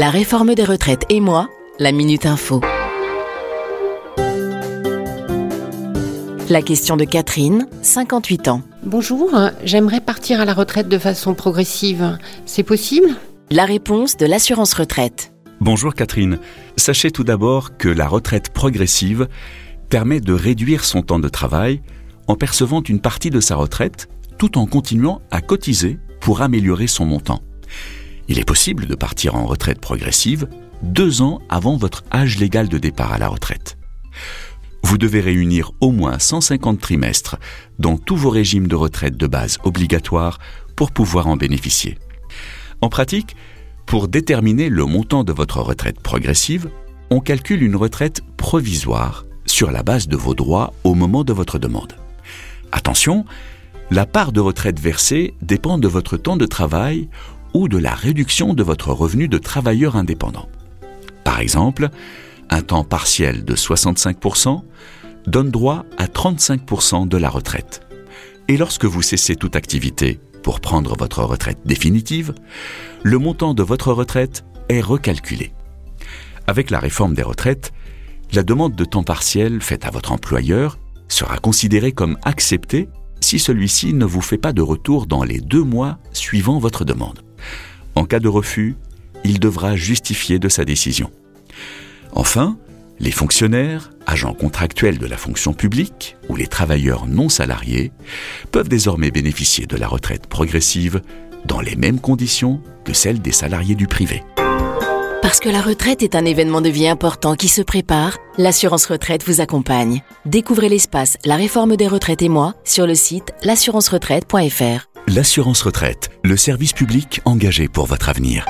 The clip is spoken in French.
La réforme des retraites et moi, la Minute Info. La question de Catherine, 58 ans. Bonjour, j'aimerais partir à la retraite de façon progressive. C'est possible? La réponse de l'assurance retraite. Bonjour Catherine. Sachez tout d'abord que la retraite progressive permet de réduire son temps de travail en percevant une partie de sa retraite tout en continuant à cotiser pour améliorer son montant. Il est possible de partir en retraite progressive deux ans avant votre âge légal de départ à la retraite. Vous devez réunir au moins 150 trimestres dans tous vos régimes de retraite de base obligatoires pour pouvoir en bénéficier. En pratique, pour déterminer le montant de votre retraite progressive, on calcule une retraite provisoire sur la base de vos droits au moment de votre demande. Attention, la part de retraite versée dépend de votre temps de travail ou de la réduction de votre revenu de travailleur indépendant. Par exemple, un temps partiel de 65% donne droit à 35% de la retraite. Et lorsque vous cessez toute activité pour prendre votre retraite définitive, le montant de votre retraite est recalculé. Avec la réforme des retraites, la demande de temps partiel faite à votre employeur sera considérée comme acceptée si celui-ci ne vous fait pas de retour dans les deux mois suivant votre demande. En cas de refus, il devra justifier de sa décision. Enfin, les fonctionnaires, agents contractuels de la fonction publique ou les travailleurs non salariés peuvent désormais bénéficier de la retraite progressive dans les mêmes conditions que celles des salariés du privé. Parce que la retraite est un événement de vie important qui se prépare, l'assurance retraite vous accompagne. Découvrez l'espace La réforme des retraites et moi sur le site l'assurance-retraite.fr. L'assurance retraite, le service public engagé pour votre avenir.